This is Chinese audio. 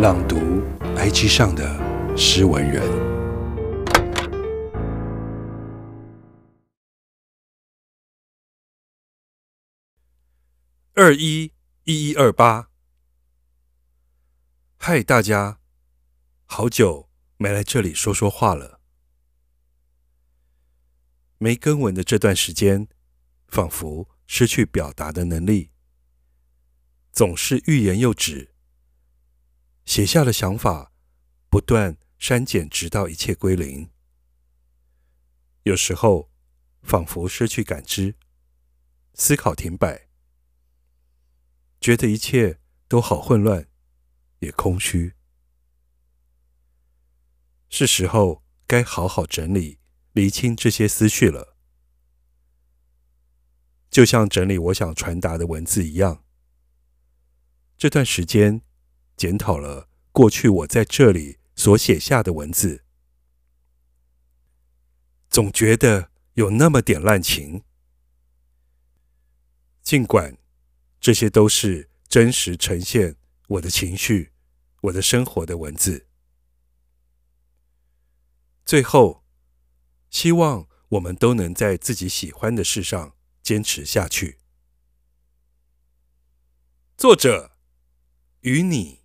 朗读 IG 上的诗文人。二一一一二八，嗨，大家，好久没来这里说说话了。没更文的这段时间，仿佛失去表达的能力。总是欲言又止，写下的想法不断删减，直到一切归零。有时候仿佛失去感知，思考停摆，觉得一切都好混乱，也空虚。是时候该好好整理、厘清这些思绪了，就像整理我想传达的文字一样。这段时间，检讨了过去我在这里所写下的文字，总觉得有那么点滥情。尽管这些都是真实呈现我的情绪、我的生活的文字，最后，希望我们都能在自己喜欢的事上坚持下去。作者。与你。